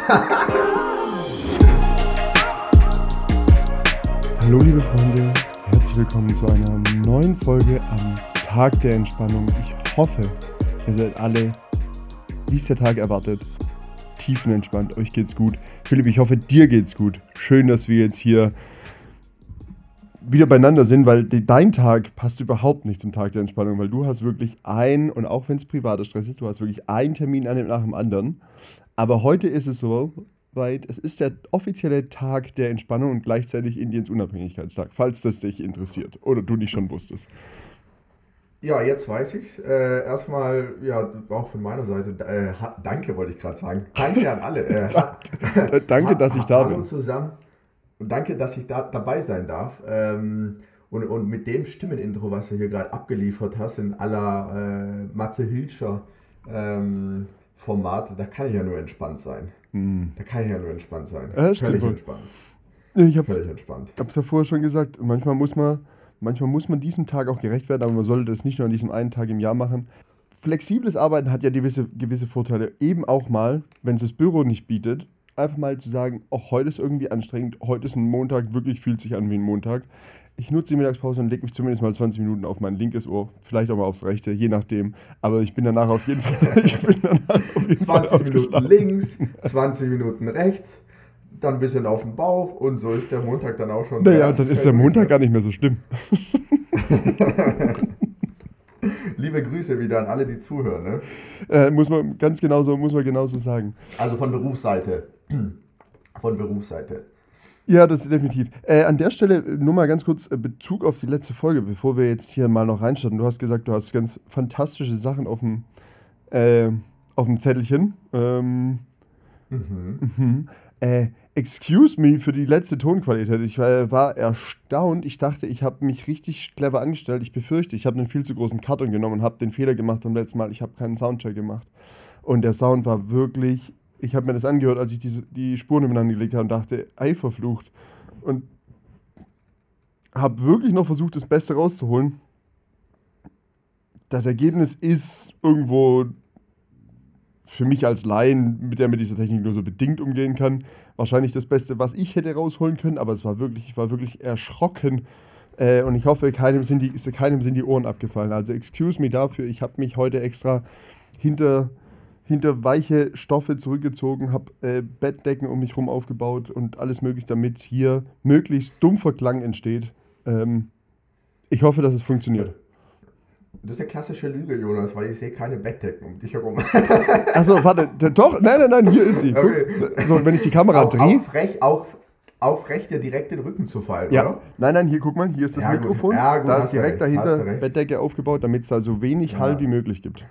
Hallo liebe Freunde, herzlich willkommen zu einer neuen Folge am Tag der Entspannung. Ich hoffe, ihr seid alle, wie es der Tag erwartet, tiefenentspannt. Euch geht's gut. Philipp, ich hoffe, dir geht's gut. Schön, dass wir jetzt hier wieder beieinander sind, weil de, dein Tag passt überhaupt nicht zum Tag der Entspannung, weil du hast wirklich ein, und auch wenn es privater Stress ist, du hast wirklich einen Termin an dem nach dem anderen. Aber heute ist es so weit, es ist der offizielle Tag der Entspannung und gleichzeitig Indiens Unabhängigkeitstag, falls das dich interessiert oder du nicht schon wusstest. Ja, jetzt weiß ich's. Äh, erstmal, ja, auch von meiner Seite, äh, danke wollte ich gerade sagen. Danke an alle. Äh, danke, dass ich da bin. Hallo zusammen. Und danke, dass ich da dabei sein darf. Ähm, und, und mit dem Stimmenintro, was du hier gerade abgeliefert hast, in aller äh, Matze Hilscher ähm, Format, da kann ich ja nur entspannt sein. Hm. Da kann ich ja nur entspannt sein. Ja, Völlig entspannt. Ich habe es ja vorher schon gesagt, manchmal muss man manchmal muss man diesem Tag auch gerecht werden, aber man sollte das nicht nur an diesem einen Tag im Jahr machen. Flexibles Arbeiten hat ja gewisse, gewisse Vorteile. Eben auch mal, wenn es das Büro nicht bietet, einfach mal zu sagen, auch heute ist irgendwie anstrengend, heute ist ein Montag, wirklich fühlt sich an wie ein Montag. Ich nutze die Mittagspause und lege mich zumindest mal 20 Minuten auf mein linkes Ohr, vielleicht auch mal aufs rechte, je nachdem. Aber ich bin danach auf jeden Fall. Ich bin danach auf jeden 20 Fall Minuten links, 20 Minuten rechts, dann ein bisschen auf dem Bauch und so ist der Montag dann auch schon. Naja, dann ist der Montag gar nicht mehr so schlimm. Liebe Grüße wieder an alle, die zuhören. Ne? Äh, muss man ganz genauso, muss man genauso sagen. Also von Berufsseite. Von Berufsseite. Ja, das ist definitiv. Äh, an der Stelle nur mal ganz kurz äh, Bezug auf die letzte Folge, bevor wir jetzt hier mal noch reinstarten. Du hast gesagt, du hast ganz fantastische Sachen auf dem, äh, auf dem Zettelchen. Ähm, mhm. Mhm. Äh, excuse me für die letzte Tonqualität. Ich war, war erstaunt. Ich dachte, ich habe mich richtig clever angestellt. Ich befürchte, ich habe einen viel zu großen Karton genommen und habe den Fehler gemacht beim letzten Mal. Ich habe keinen Soundcheck gemacht. Und der Sound war wirklich. Ich habe mir das angehört, als ich die, die Spuren übereinander gelegt habe und dachte, ei verflucht. Und habe wirklich noch versucht, das Beste rauszuholen. Das Ergebnis ist irgendwo für mich als Laien, mit der mit dieser Technik nur so bedingt umgehen kann, wahrscheinlich das Beste, was ich hätte rausholen können, aber es war wirklich, ich war wirklich erschrocken. Äh, und ich hoffe, keinem sind, die, keinem sind die Ohren abgefallen. Also excuse me dafür, ich habe mich heute extra hinter, hinter weiche Stoffe zurückgezogen, habe äh, Bettdecken um mich herum aufgebaut und alles mögliche, damit hier möglichst dumpfer Klang entsteht. Ähm, ich hoffe, dass es funktioniert. Das ist eine klassische Lüge, Jonas, weil ich sehe keine Bettdecken um dich herum. Achso, warte, doch, nein, nein, nein, hier ist sie. Okay. So, wenn ich die Kamera drehe. Aufrecht, auf, aufrecht dir direkt den Rücken zu fallen, ja. oder? Nein, nein, hier guck mal, hier ist das ja, Mikrofon. Ja, gut, da ist direkt recht, dahinter Bettdecke aufgebaut, damit es da so wenig ja. Hall wie möglich gibt.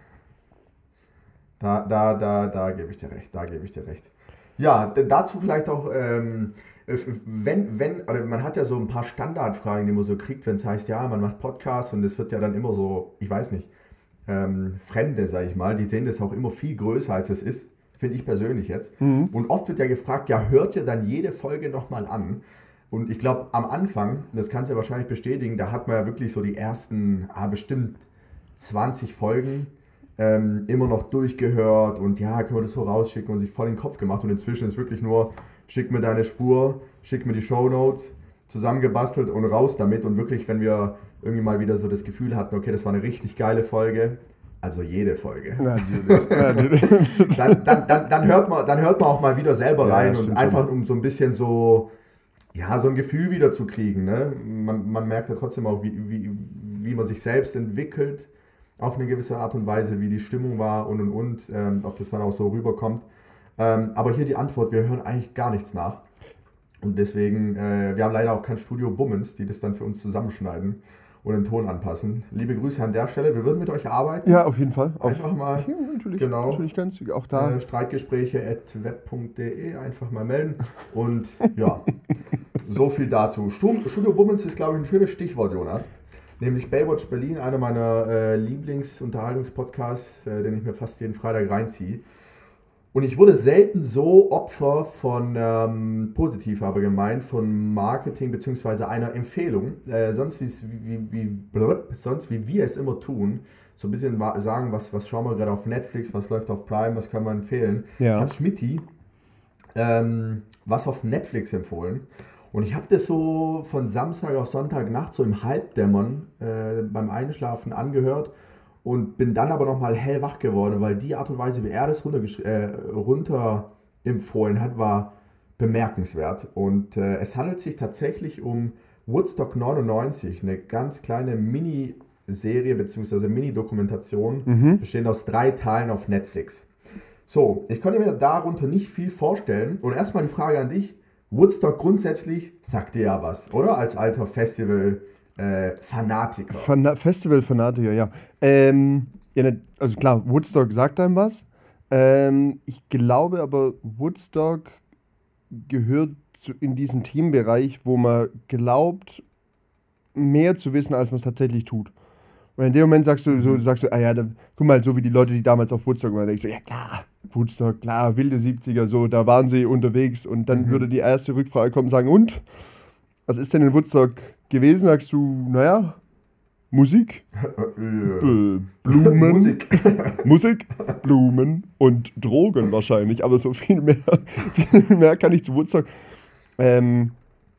Da, da, da, da gebe ich dir recht, da gebe ich dir recht. Ja, dazu vielleicht auch, ähm, äh, wenn, wenn, oder man hat ja so ein paar Standardfragen, die man so kriegt, wenn es heißt, ja, man macht Podcasts und es wird ja dann immer so, ich weiß nicht, ähm, Fremde, sag ich mal, die sehen das auch immer viel größer, als es ist, finde ich persönlich jetzt. Mhm. Und oft wird ja gefragt, ja, hört ihr dann jede Folge nochmal an? Und ich glaube, am Anfang, das kannst du ja wahrscheinlich bestätigen, da hat man ja wirklich so die ersten, ah, bestimmt 20 Folgen ähm, immer noch durchgehört und ja, können wir das so rausschicken und sich voll in den Kopf gemacht. Und inzwischen ist wirklich nur, schick mir deine Spur, schick mir die Show Notes, zusammengebastelt und raus damit. Und wirklich, wenn wir irgendwie mal wieder so das Gefühl hatten, okay, das war eine richtig geile Folge, also jede Folge. Natürlich. dann, dann, dann, dann, hört man, dann hört man auch mal wieder selber rein ja, und einfach um so ein bisschen so, ja, so ein Gefühl wieder zu kriegen. Ne? Man, man merkt ja trotzdem auch, wie, wie, wie man sich selbst entwickelt auf eine gewisse Art und Weise, wie die Stimmung war und und und, ähm, ob das dann auch so rüberkommt. Ähm, aber hier die Antwort, wir hören eigentlich gar nichts nach. Und deswegen, äh, wir haben leider auch kein Studio Bummens, die das dann für uns zusammenschneiden und den Ton anpassen. Liebe Grüße an der Stelle. Wir würden mit euch arbeiten. Ja, auf jeden Fall. Einfach auf, mal. Ja, natürlich, genau. Natürlich ganz, auch da. Äh, Streitgespräche.web.de einfach mal melden. Und ja, so viel dazu. Studio Bummens ist, glaube ich, ein schönes Stichwort, Jonas. Nämlich Baywatch Berlin, einer meiner äh, Lieblingsunterhaltungspodcasts, äh, den ich mir fast jeden Freitag reinziehe. Und ich wurde selten so Opfer von, ähm, positiv aber gemeint, von Marketing bzw. einer Empfehlung. Äh, sonst, wie, wie, blub, sonst wie wir es immer tun, so ein bisschen sagen, was, was schauen wir gerade auf Netflix, was läuft auf Prime, was kann man empfehlen, ja. hat Schmidti ähm, was auf Netflix empfohlen. Und ich habe das so von Samstag auf Sonntagnacht so im Halbdämmern äh, beim Einschlafen angehört und bin dann aber nochmal hellwach geworden, weil die Art und Weise, wie er das runter, äh, runter empfohlen hat, war bemerkenswert. Und äh, es handelt sich tatsächlich um Woodstock 99, eine ganz kleine Miniserie bzw. Mini-Dokumentation, mhm. bestehend aus drei Teilen auf Netflix. So, ich konnte mir darunter nicht viel vorstellen. Und erstmal die Frage an dich. Woodstock grundsätzlich sagt dir ja was, oder? Als alter Festival-Fanatiker. Äh, Fan Festival-Fanatiker, ja. Ähm, ja. Ne, also klar, Woodstock sagt einem was. Ähm, ich glaube aber, Woodstock gehört zu, in diesen Teambereich, wo man glaubt, mehr zu wissen, als man es tatsächlich tut. Und in dem Moment sagst du, so, mhm. sagst du, ah ja, dann, guck mal, so wie die Leute, die damals auf Woodstock waren, denkst du, ja klar, Woodstock, klar, wilde 70er, so, da waren sie unterwegs und dann mhm. würde die erste Rückfrage kommen und sagen, und? Was ist denn in Woodstock gewesen? Sagst du, naja, Musik, Blumen, Musik. Musik, Blumen und Drogen wahrscheinlich, aber so viel mehr, viel mehr kann ich zu Woodstock. Ähm,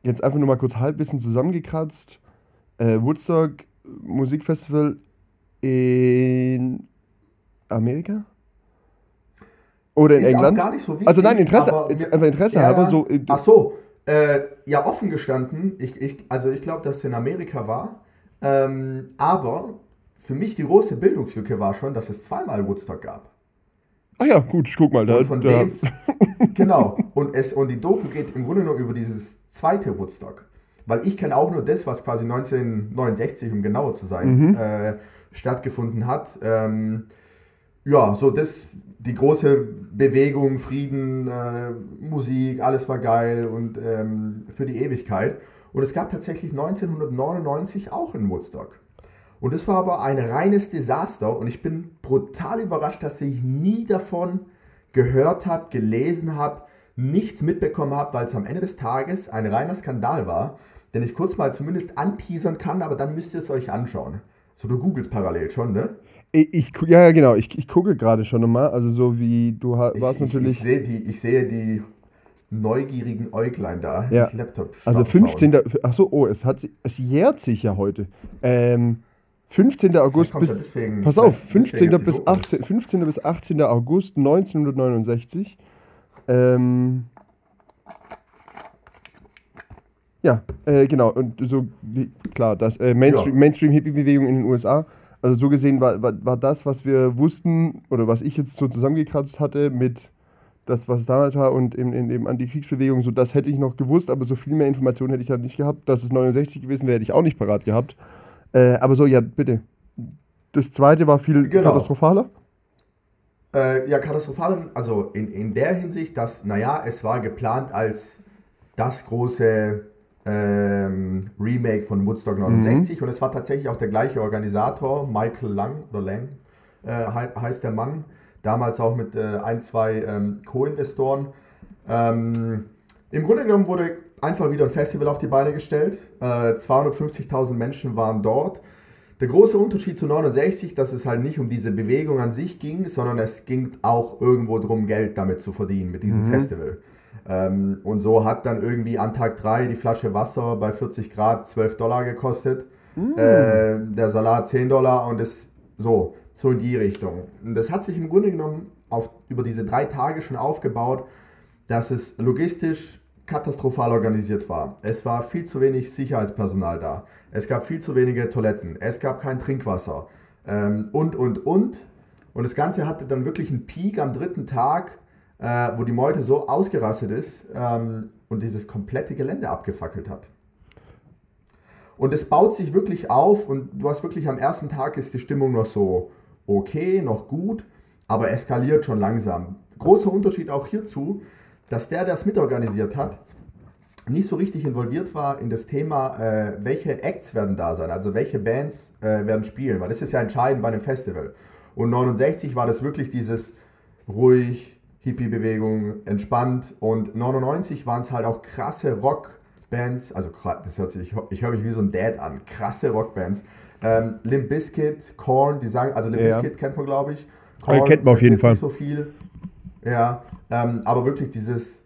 jetzt einfach nur mal kurz Halbwissen zusammengekratzt. Äh, Woodstock Musikfestival in Amerika? Oder in ist England? Auch gar nicht so wichtig, also nein, Interesse, einfach Interesse ja, habe. So, äh, Ach so, äh, ja, offen gestanden, ich, ich, also ich glaube, dass es in Amerika war, ähm, aber für mich die große Bildungslücke war schon, dass es zweimal Woodstock gab. Ach ja, gut, ich guck mal. Da, und von da. dem, genau, und, es, und die Doku geht im Grunde nur über dieses zweite Woodstock. Weil ich kenne auch nur das, was quasi 1969, um genauer zu sein, mhm. äh, stattgefunden hat. Ähm, ja, so das, die große Bewegung, Frieden, äh, Musik, alles war geil und ähm, für die Ewigkeit. Und es gab tatsächlich 1999 auch in Woodstock. Und es war aber ein reines Desaster und ich bin brutal überrascht, dass ich nie davon gehört habe, gelesen habe, nichts mitbekommen habe, weil es am Ende des Tages ein reiner Skandal war, den ich kurz mal zumindest anteasern kann, aber dann müsst ihr es euch anschauen. So, du googelst parallel schon, ne? Ich, ich ja, genau, ich, ich gucke gerade schon nochmal, also so wie du warst ich, natürlich... Ich, sehe die, ich sehe die neugierigen Äuglein da, ja. das Laptop Also 15. Achso, oh, es, hat, es jährt sich ja heute. Ähm, 15. August bis. Deswegen, pass auf, 15. Bis 18, 15. bis 18. August 1969. Ähm, ja, äh, genau. Und so, klar, das äh, Mainstream, ja. Mainstream-Hippie-Bewegung in den USA. Also so gesehen war, war, war das, was wir wussten oder was ich jetzt so zusammengekratzt hatte mit das, was damals war und in, in dem Antikriegsbewegung, so das hätte ich noch gewusst, aber so viel mehr Informationen hätte ich dann nicht gehabt. Dass es 69 gewesen wäre, hätte ich auch nicht parat gehabt. Äh, aber so, ja, bitte. Das zweite war viel genau. katastrophaler? Äh, ja, katastrophaler, also in, in der Hinsicht, dass, naja, es war geplant als das große ähm, Remake von Woodstock 69 mhm. und es war tatsächlich auch der gleiche Organisator, Michael Lang oder Lang äh, heißt der Mann, damals auch mit äh, ein, zwei ähm, Co-Investoren. Ähm, Im Grunde genommen wurde einfach wieder ein Festival auf die Beine gestellt. Äh, 250.000 Menschen waren dort. Der große Unterschied zu 69, dass es halt nicht um diese Bewegung an sich ging, sondern es ging auch irgendwo darum, Geld damit zu verdienen, mit diesem mhm. Festival. Ähm, und so hat dann irgendwie an Tag 3 die Flasche Wasser bei 40 Grad 12 Dollar gekostet, mhm. äh, der Salat 10 Dollar und es so, so in die Richtung. Und das hat sich im Grunde genommen auf, über diese drei Tage schon aufgebaut, dass es logistisch katastrophal organisiert war. Es war viel zu wenig Sicherheitspersonal da. Es gab viel zu wenige Toiletten. Es gab kein Trinkwasser. Ähm, und, und, und. Und das Ganze hatte dann wirklich einen Peak am dritten Tag, äh, wo die Meute so ausgerastet ist ähm, und dieses komplette Gelände abgefackelt hat. Und es baut sich wirklich auf und du hast wirklich am ersten Tag ist die Stimmung noch so okay, noch gut, aber eskaliert schon langsam. Großer Unterschied auch hierzu, dass der, der es mitorganisiert hat, nicht so richtig involviert war in das Thema, äh, welche Acts werden da sein, also welche Bands äh, werden spielen, weil das ist ja entscheidend bei einem Festival. Und 69 war das wirklich dieses ruhig, Hippie-Bewegung, entspannt und 99 waren es halt auch krasse Rockbands, also das hört sich, ich, ich höre mich wie so ein Dad an, krasse Rockbands. Ähm, Limp Bizkit, Korn, die sagen, also Limp ja. Bizkit kennt man glaube ich. Korn kennt man auf jeden Fall. Nicht so viel. Ja, ähm, aber wirklich dieses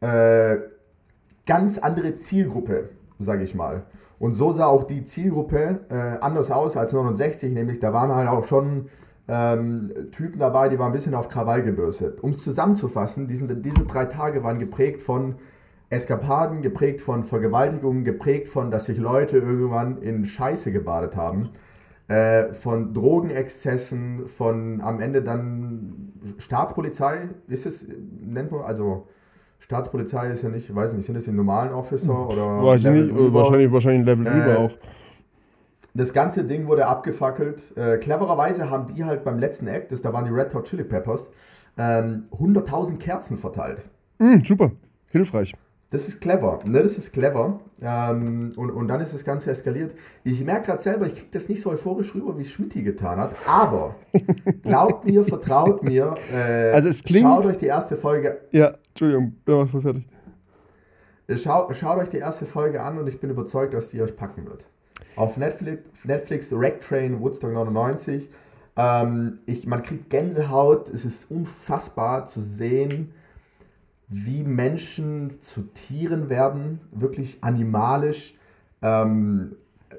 äh, ganz andere Zielgruppe, sage ich mal. Und so sah auch die Zielgruppe äh, anders aus als 69, nämlich da waren halt auch schon ähm, Typen dabei, die waren ein bisschen auf Krawall gebürstet. Um es zusammenzufassen, diesen, diese drei Tage waren geprägt von Eskapaden, geprägt von Vergewaltigungen, geprägt von, dass sich Leute irgendwann in Scheiße gebadet haben, äh, von Drogenexzessen, von am Ende dann Staatspolizei, ist es, nennt man, also Staatspolizei ist ja nicht, weiß nicht, sind das die normalen Officer hm. oder weiß Level nicht, wahrscheinlich, wahrscheinlich Level äh, auch. Das ganze Ding wurde abgefackelt. Äh, clevererweise haben die halt beim letzten Act, das, da waren die Red Hot Chili Peppers, ähm, 100.000 Kerzen verteilt. Mm, super, hilfreich. Das ist clever, ne? Das ist clever. Ähm, und, und dann ist das Ganze eskaliert. Ich merke gerade selber, ich kriege das nicht so euphorisch rüber, wie es Schmidti getan hat. Aber glaubt mir, vertraut mir. Äh, also es klingt. Schaut euch die erste Folge. Ja, Entschuldigung, bin aber voll fertig. Schau, schaut euch die erste Folge an und ich bin überzeugt, dass die euch packen wird auf Netflix, Netflix Rack Train Woodstock 99. Ähm, ich, man kriegt Gänsehaut. Es ist unfassbar zu sehen, wie Menschen zu Tieren werden, wirklich animalisch. Ähm, äh,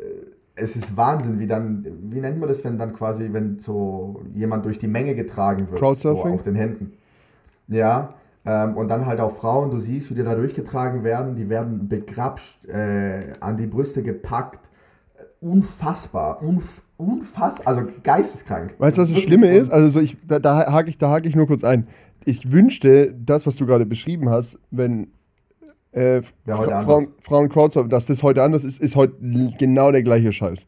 es ist Wahnsinn, wie dann, wie nennt man das, wenn dann quasi, wenn so jemand durch die Menge getragen wird, Crowdsurfing? So auf den Händen. Ja, ähm, und dann halt auch Frauen, du siehst, wie die da durchgetragen werden, die werden begrapscht, äh, an die Brüste gepackt, unfassbar, unf unfassbar, also geisteskrank. Weißt du, was das Schlimme ist? Also so ich, da, da hake ich, hake ich nur kurz ein. Ich wünschte, das, was du gerade beschrieben hast, wenn äh, ja, Fra Frauen, Frauen Crowdsurfen, dass das heute anders ist, ist heute genau der gleiche Scheiß.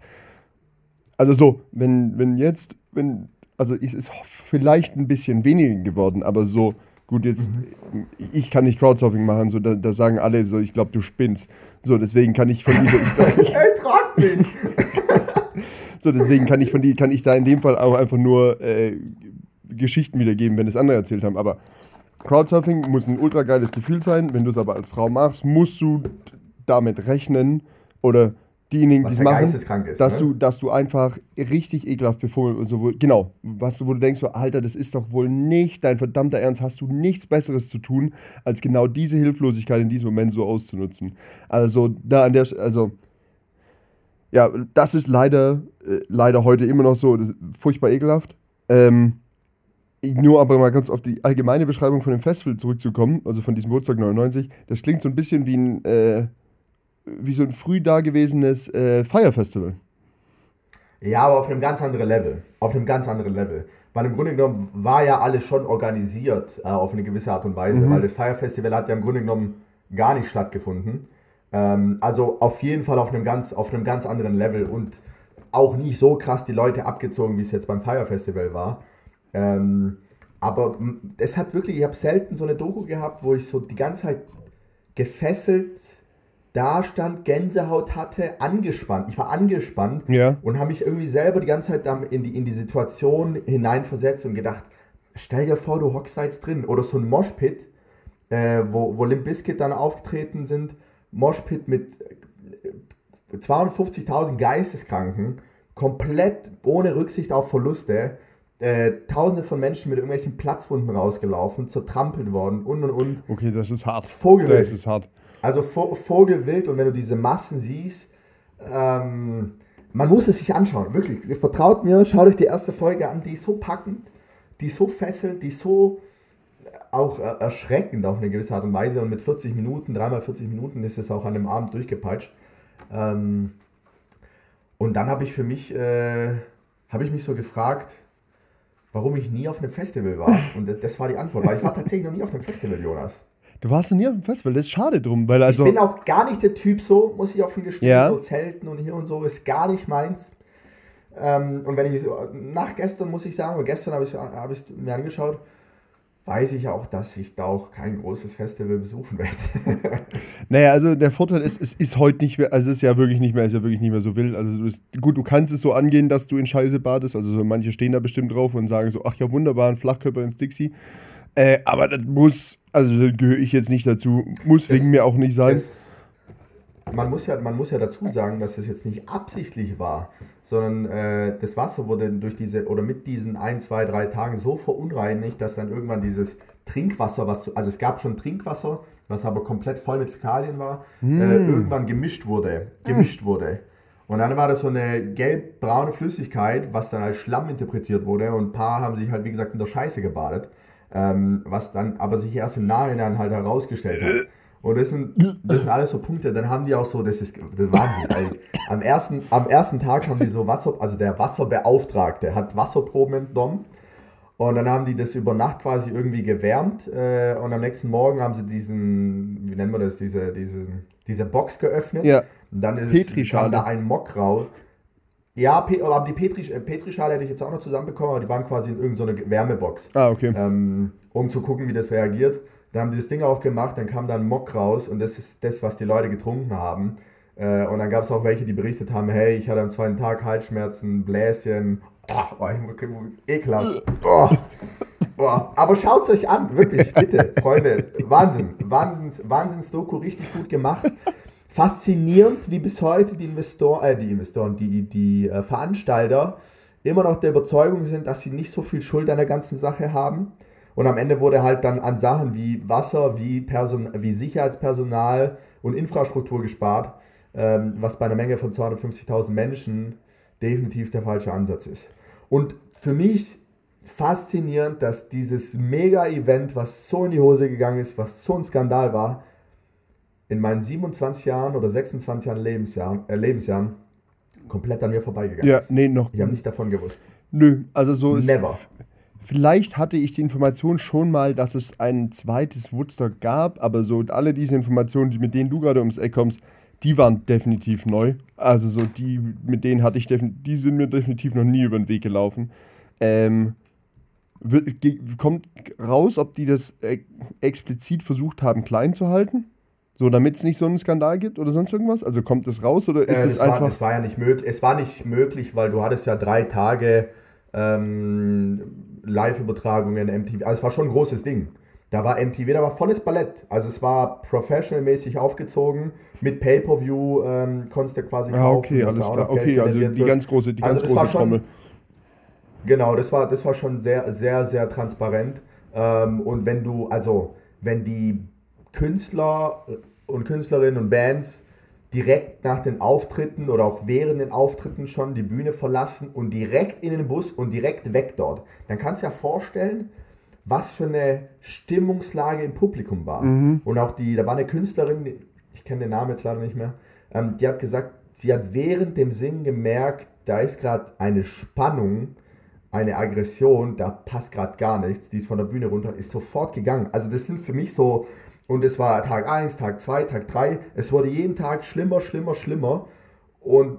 Also so, wenn, wenn jetzt, wenn, also es ist vielleicht ein bisschen weniger geworden, aber so, gut, jetzt, mhm. ich kann nicht Crowdsurfing machen, so, da, da sagen alle so, ich glaube, du spinnst. So, deswegen kann ich von dieser. Ey, trag mich! so, deswegen kann ich von die, kann ich da in dem Fall auch einfach nur äh, Geschichten wiedergeben, wenn es andere erzählt haben. Aber Crowdsurfing muss ein ultra geiles Gefühl sein. Wenn du es aber als Frau machst, musst du damit rechnen oder diejenigen, die es machen, ist, dass, ne? du, dass du einfach richtig ekelhaft befohlen, so, genau, was, wo du denkst, so, Alter, das ist doch wohl nicht dein verdammter Ernst, hast du nichts Besseres zu tun, als genau diese Hilflosigkeit in diesem Moment so auszunutzen. Also, da an der, also, ja, das ist leider, äh, leider heute immer noch so, furchtbar ekelhaft. Ähm, nur aber mal ganz auf die allgemeine Beschreibung von dem Festival zurückzukommen, also von diesem Woodstock 99, das klingt so ein bisschen wie ein, äh, wie so ein früh dagewesenes äh, Fire Festival. Ja, aber auf einem ganz anderen Level. Auf einem ganz anderen Level. Weil im Grunde genommen war ja alles schon organisiert äh, auf eine gewisse Art und Weise, mhm. weil das Fire Festival hat ja im Grunde genommen gar nicht stattgefunden. Ähm, also auf jeden Fall auf einem, ganz, auf einem ganz anderen Level und auch nicht so krass die Leute abgezogen, wie es jetzt beim Fire Festival war. Ähm, aber es hat wirklich, ich habe selten so eine Doku gehabt, wo ich so die ganze Zeit gefesselt da stand, Gänsehaut hatte, angespannt. Ich war angespannt ja. und habe mich irgendwie selber die ganze Zeit in die, in die Situation hineinversetzt und gedacht, stell dir vor, du hockst da jetzt drin. Oder so ein Moshpit, äh, wo, wo Limp Bizkit dann aufgetreten sind. Moshpit mit 250.000 Geisteskranken, komplett ohne Rücksicht auf Verluste. Äh, Tausende von Menschen mit irgendwelchen Platzwunden rausgelaufen, zertrampelt worden und und und. Okay, das ist hart. Vogelwild. Das ist hart. Also Vogelwild und wenn du diese Massen siehst, ähm, man muss es sich anschauen, wirklich. Vertraut mir, schaut euch die erste Folge an, die ist so packend, die ist so fesselnd, die ist so auch erschreckend auf eine gewisse Art und Weise und mit 40 Minuten, dreimal 40 Minuten ist es auch an einem Abend durchgepeitscht. Ähm, und dann habe ich für mich, äh, habe ich mich so gefragt, warum ich nie auf einem Festival war. Und das, das war die Antwort, weil ich war tatsächlich noch nie auf einem Festival, Jonas. Du warst noch nie auf dem Festival, das ist schade drum. Weil also ich bin auch gar nicht der Typ so, muss ich offen gestehen, ja. so Zelten und hier und so ist gar nicht meins. Ähm, und wenn ich, nach gestern muss ich sagen, aber gestern habe ich es hab mir angeschaut, weiß ich auch, dass ich da auch kein großes Festival besuchen werde. naja, also der Vorteil ist, es ist heute nicht mehr, also es ist ja wirklich nicht mehr, ist ja wirklich nicht mehr so wild. Also du bist, gut, du kannst es so angehen, dass du in Scheiße badest. Also so manche stehen da bestimmt drauf und sagen so, ach ja, wunderbar, ein Flachkörper ins Dixie. Äh, aber das muss, also gehöre ich jetzt nicht dazu, muss das, wegen mir auch nicht sein. Das, man, muss ja, man muss ja dazu sagen, dass es jetzt nicht absichtlich war, sondern äh, das Wasser wurde durch diese oder mit diesen ein, zwei, drei Tagen so verunreinigt, dass dann irgendwann dieses Trinkwasser, was also es gab schon Trinkwasser, was aber komplett voll mit Fäkalien war, Hm. äh, irgendwann gemischt wurde. Gemischt wurde. Und dann war das so eine gelb-braune Flüssigkeit, was dann als Schlamm interpretiert wurde. Und ein paar haben sich halt, wie gesagt, in der Scheiße gebadet. Ähm, was dann aber sich erst im Nachhinein halt herausgestellt hat. Und das sind, das sind alles so Punkte. Dann haben die auch so, das ist, das ist Wahnsinn. Weil am, ersten, am ersten Tag haben die so Wasser, also der Wasserbeauftragte hat Wasserproben entnommen. Und dann haben die das über Nacht quasi irgendwie gewärmt. Äh, und am nächsten Morgen haben sie diesen, wie nennen wir das, diese, diesen, diese Box geöffnet. Ja. Und dann ist kam da ein Mock raus. Ja, Pe aber die Petri, äh, Petrischale hätte ich jetzt auch noch zusammenbekommen, aber die waren quasi in irgendeiner Wärmebox Ah, okay. ähm, um zu gucken, wie das reagiert. Dann haben die das Ding aufgemacht, dann kam da ein Mock raus und das ist das, was die Leute getrunken haben. Äh, und dann gab es auch welche, die berichtet haben, hey, ich hatte am zweiten Tag Halsschmerzen, Bläschen. Oh, oh, ekelhaft. Oh. Oh. Aber schaut es euch an, wirklich, bitte, Freunde. Wahnsinn. Wahnsinns, Wahnsinns-Doku, richtig gut gemacht. Faszinierend, wie bis heute die Investoren, äh, die Investoren, die, die äh, Veranstalter immer noch der Überzeugung sind, dass sie nicht so viel Schuld an der ganzen Sache haben. Und am Ende wurde halt dann an Sachen wie Wasser, wie, Person, wie Sicherheitspersonal und Infrastruktur gespart, ähm, was bei einer Menge von 250.000 Menschen definitiv der falsche Ansatz ist. Und für mich faszinierend, dass dieses Mega-Event, was so in die Hose gegangen ist, was so ein Skandal war, in meinen 27 Jahren oder 26 Jahren Lebensjahren, äh, Lebensjahren komplett an mir vorbeigegangen Ja, ist. nee, noch. Ich habe nicht davon gewusst. Nö, also so ist. Never. Vielleicht hatte ich die Information schon mal, dass es ein zweites Woodstock gab, aber so alle diese Informationen, mit denen du gerade ums Eck kommst, die waren definitiv neu. Also so die, mit denen hatte ich definitiv, die sind mir definitiv noch nie über den Weg gelaufen. Ähm, wird, kommt raus, ob die das äh, explizit versucht haben, klein zu halten? So, damit es nicht so einen Skandal gibt oder sonst irgendwas? Also kommt das raus oder ist Äh, es das, war, einfach. das war ja nicht möglich. Es war nicht möglich, weil du hattest ja drei Tage ähm, Live-Übertragungen, MTV. Also es war schon ein großes Ding. Da war MTV, da war volles Ballett. Also es war professional-mäßig aufgezogen. Mit Pay-Per-View ähm, konntest du quasi ah, kaufen. okay, dass alles klar. Okay, also die wird. ganz große, die Also ganz große schon- Trommel. Genau, das war, das war schon sehr, sehr, sehr transparent. Ähm, und wenn du, also, wenn die Künstler und Künstlerinnen und Bands direkt nach den Auftritten oder auch während den Auftritten schon die Bühne verlassen und direkt in den Bus und direkt weg dort, dann kannst du dir vorstellen, was für eine Stimmungslage im Publikum war. Und auch die, da war eine Künstlerin, ich kenne den Namen jetzt leider nicht mehr, ähm, die hat gesagt, sie hat während dem Singen gemerkt, da ist gerade eine Spannung, eine Aggression, da passt gerade gar nichts, die ist von der Bühne runter, ist sofort gegangen. Also das sind für mich so, und es war Tag 1, Tag 2, Tag 3, es wurde jeden Tag schlimmer, schlimmer, schlimmer und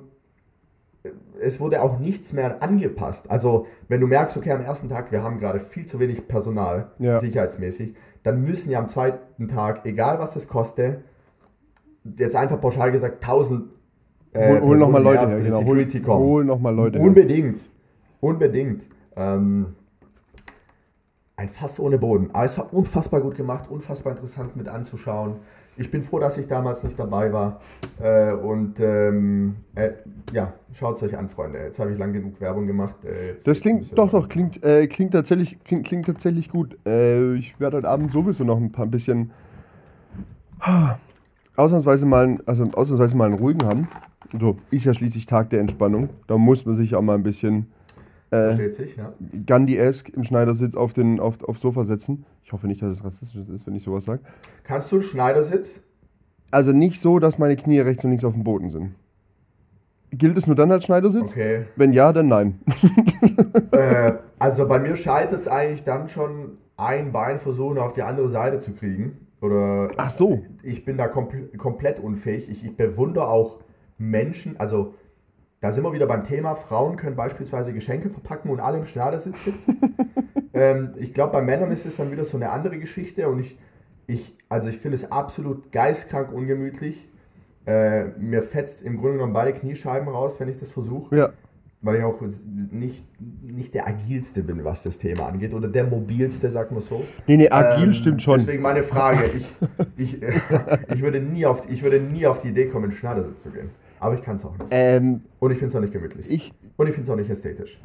es wurde auch nichts mehr angepasst. Also wenn du merkst, okay, am ersten Tag, wir haben gerade viel zu wenig Personal, Ja. sicherheitsmäßig, dann müssen ja am zweiten Tag, egal was es koste, jetzt einfach pauschal gesagt, 1000 äh, Hol, hol nochmal Personen Leute her, für die genau. Hol, Security kommen. hol nochmal Leute her. Unbedingt. Unbedingt. Ähm, ein Fass ohne Boden. Aber es war unfassbar gut gemacht, unfassbar interessant mit anzuschauen. Ich bin froh, dass ich damals nicht dabei war. Äh, und ähm, äh, ja, schaut es euch an, Freunde. Jetzt habe ich lang genug Werbung gemacht. Äh, Das klingt, doch, doch, klingt, äh, klingt, tatsächlich, klingt, klingt tatsächlich gut. Äh, ich werde heute Abend sowieso noch ein paar bisschen ausnahmsweise mal, einen- also ausnahmsweise mal einen ruhigen haben. So, ist ja schließlich Tag der Entspannung. Da muss man sich auch mal ein bisschen Versteht sich, ja. Gandhi-esque im Schneidersitz auf den, auf, aufs Sofa setzen. Ich hoffe nicht, dass es rassistisch ist, wenn ich sowas sage. Kannst du einen Schneidersitz? Also nicht so, dass meine Knie rechts und links auf dem Boden sind. Gilt es nur dann als Schneidersitz? Okay. Wenn ja, dann nein. äh, also bei mir scheitert es eigentlich dann schon, ein Bein versuchen auf die andere Seite zu kriegen. Oder Ach so. ich bin da kompl komplett unfähig. Ich, ich bewundere auch Menschen, also da sind wir wieder beim Thema, Frauen können beispielsweise Geschenke verpacken und alle im Schneidersitz sitzen. ähm, ich glaube, bei Männern ist es dann wieder so eine andere Geschichte und ich, ich also ich finde es absolut geistkrank ungemütlich. Äh, mir fetzt im Grunde genommen beide Kniescheiben raus, wenn ich das versuche Ja. weil ich auch nicht, nicht der agilste bin, was das Thema angeht, oder der mobilste, sagt man so. Nee, nee, agil Ähm, stimmt schon. Deswegen meine Frage, ich, ich, ich, würde nie auf, ich würde nie auf die Idee kommen, in Schneidersitz zu gehen. Aber ich kann es auch nicht. Ähm, Und ich finde es auch nicht gemütlich. ich, Und ich finde es auch nicht ästhetisch.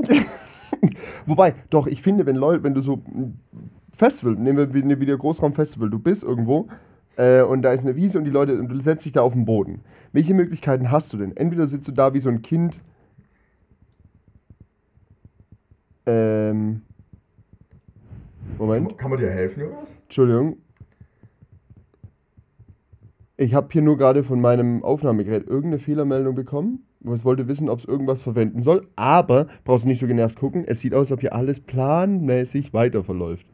Wobei, doch, ich finde, wenn Leute, wenn du so ein Festival, nehmen wir wieder Großraumfestival, du bist irgendwo äh, und da ist eine Wiese und die Leute, und du setzt dich da auf den Boden. Welche Möglichkeiten hast du denn? Entweder sitzt du da wie so ein Kind. Ähm. Moment. Kann, kann man dir helfen, Jonas? Entschuldigung. Ich habe hier nur gerade von meinem Aufnahmegerät irgendeine Fehlermeldung bekommen. Ich wollte wissen, ob es irgendwas verwenden soll. Aber brauchst du nicht so genervt gucken. Es sieht aus, als ob hier alles planmäßig weiter verläuft.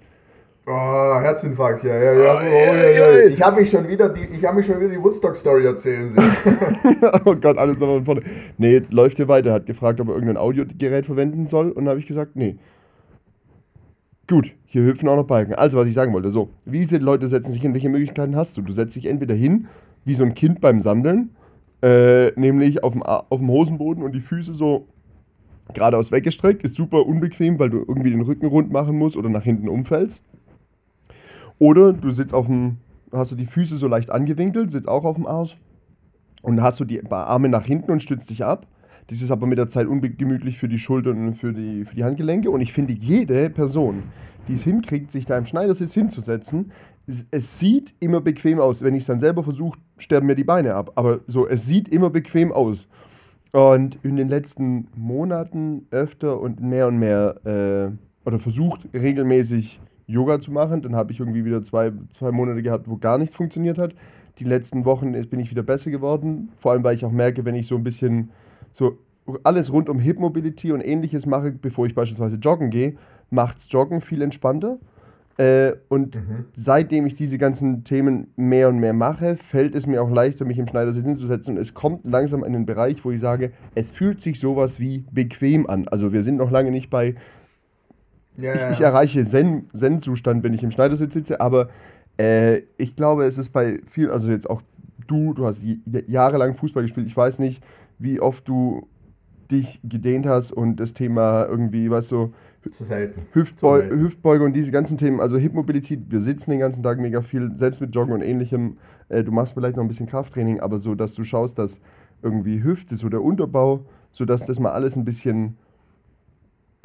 Oh, Herzinfarkt, ja, ja, ja. Oh, ja, ja. Ich habe mich schon wieder die, ich habe mich schon wieder die Woodstock-Story erzählen sehen. oh Gott, alles nochmal von vorne. Nee, läuft hier weiter. Hat gefragt, ob er irgendein Audiogerät verwenden soll. Und habe ich gesagt, nee. Gut, hier hüpfen auch noch Balken. Also, was ich sagen wollte, so, wie diese Leute setzen sich hin, welche Möglichkeiten hast du? Du setzt dich entweder hin, wie so ein Kind beim Sammeln, äh, nämlich auf dem, auf dem Hosenboden und die Füße so geradeaus weggestreckt. Ist super unbequem, weil du irgendwie den Rücken rund machen musst oder nach hinten umfällst. Oder du sitzt auf dem, hast du die Füße so leicht angewinkelt, sitzt auch auf dem Arsch und hast du die Arme nach hinten und stützt dich ab. Das ist aber mit der Zeit ungemütlich für die Schultern und für die, für die Handgelenke. Und ich finde, jede Person, die es hinkriegt, sich da im Schneidersitz hinzusetzen, es, sieht immer bequem aus. Wenn ich es dann selber versuche, sterben mir die Beine ab. Aber so, es sieht immer bequem aus. Und in den letzten Monaten öfter und mehr und mehr äh, oder versucht regelmäßig Yoga zu machen. Dann habe ich irgendwie wieder zwei, zwei Monate gehabt, wo gar nichts funktioniert hat. Die letzten Wochen bin ich wieder besser geworden. Vor allem, weil ich auch merke, wenn ich so ein bisschen so alles rund um Hip Mobility und ähnliches mache, bevor ich beispielsweise joggen gehe, macht es Joggen viel entspannter. Äh, und mhm. seitdem ich diese ganzen Themen mehr und mehr mache, fällt es mir auch leichter, mich im Schneidersitz hinzusetzen. Und es kommt langsam in den Bereich, wo ich sage, es fühlt sich sowas wie bequem an. Also wir sind noch lange nicht bei, ja, ich, ich, erreiche Zen-Zustand, wenn ich im Schneidersitz sitze, aber äh, ich glaube, es ist bei vielen, also jetzt auch du, du hast jahrelang Fußball gespielt, ich weiß nicht, wie oft du dich gedehnt hast und das Thema irgendwie, weißt du, zu selten. Hüftbeu Zu selten. Hüftbeuge und diese ganzen Themen, also Hip Mobility, wir sitzen den ganzen Tag mega viel, selbst mit Joggen und ähnlichem. Äh, du machst vielleicht noch ein bisschen Krafttraining, aber so, dass du schaust, dass irgendwie Hüfte, so der Unterbau, so dass das mal alles ein bisschen,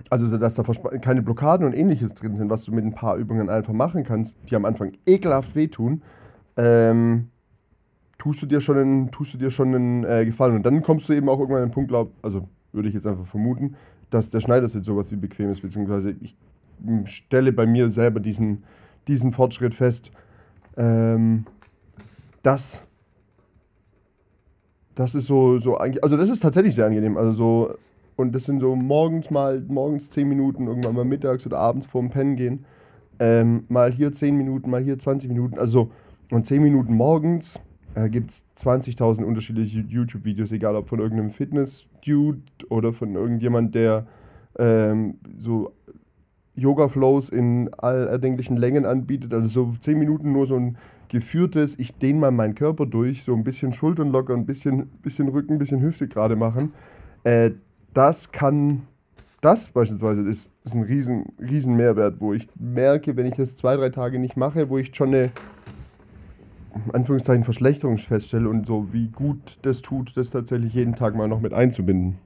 also so, dass da keine Blockaden und ähnliches drin sind, was du mit ein paar Übungen einfach machen kannst, die am Anfang ekelhaft wehtun. Ähm, tust du dir schon einen, tust du dir schon einen äh, Gefallen. Und dann kommst du eben auch irgendwann an den Punkt, glaub, also würde ich jetzt einfach vermuten, dass der Schneidersitz sowas wie bequem ist, beziehungsweise ich stelle bei mir selber diesen, diesen Fortschritt fest, ähm, dass das ist so, so eigentlich, also das ist tatsächlich sehr angenehm, also so, und das sind so morgens mal, morgens 10 Minuten, irgendwann mal mittags oder abends vorm Pennen gehen, ähm, mal hier 10 Minuten, mal hier 20 Minuten, also und 10 Minuten morgens äh, gibt es 20.000 unterschiedliche YouTube-Videos, egal ob von irgendeinem Fitness-Dude oder von irgendjemand, der ähm, so Yoga-Flows in all erdenklichen Längen anbietet. Also so 10 Minuten nur so ein geführtes, ich dehne mal meinen Körper durch, so ein bisschen Schultern lockern, ein bisschen, bisschen Rücken, ein bisschen Hüfte gerade machen. Äh, das kann, das beispielsweise ist, ist ein riesen, riesen Mehrwert, wo ich merke, wenn ich das zwei, drei Tage nicht mache, wo ich schon eine Anführungszeichen Verschlechterung feststelle und so, wie gut das tut, das tatsächlich jeden Tag mal noch mit einzubinden.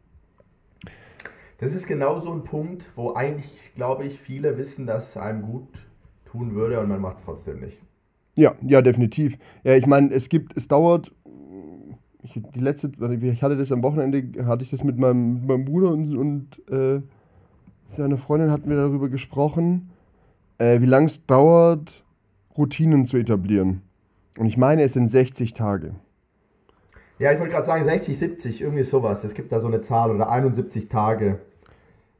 Das ist genau so ein Punkt, wo eigentlich, glaube ich, viele wissen, dass es einem gut tun würde und man macht es trotzdem nicht. Ja, ja, definitiv. Ja, ich meine, es gibt, es dauert, ich, die letzte, ich hatte das am Wochenende, hatte ich das mit meinem, meinem Bruder und, und äh, seiner Freundin hatten wir darüber gesprochen, äh, wie lange es dauert, Routinen zu etablieren. Und ich meine, es sind 60 Tage. Ja, ich wollte gerade sagen 60, 70, irgendwie sowas. Es gibt da so eine Zahl oder 71 Tage.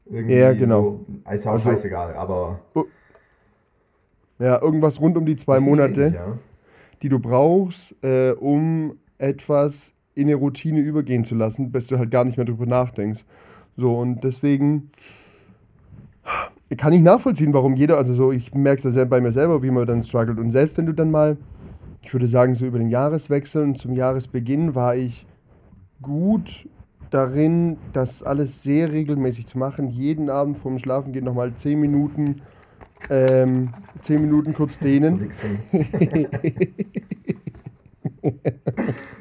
Irgendwie ja, genau. So, ist auch also, scheißegal, aber. Oh. Ja, irgendwas rund um die zwei Monate, wenig, ja. die du brauchst, äh, um etwas in eine Routine übergehen zu lassen, bis du halt gar nicht mehr drüber nachdenkst. So, und deswegen kann ich nachvollziehen, warum jeder, also so, ich merke das ja bei mir selber, wie man dann struggelt. Und selbst wenn du dann mal ich würde sagen, so über den Jahreswechsel und zum Jahresbeginn war ich gut darin, das alles sehr regelmäßig zu machen. Jeden Abend vorm Schlafen geht nochmal 10 Minuten, ähm, 10 Minuten kurz dehnen.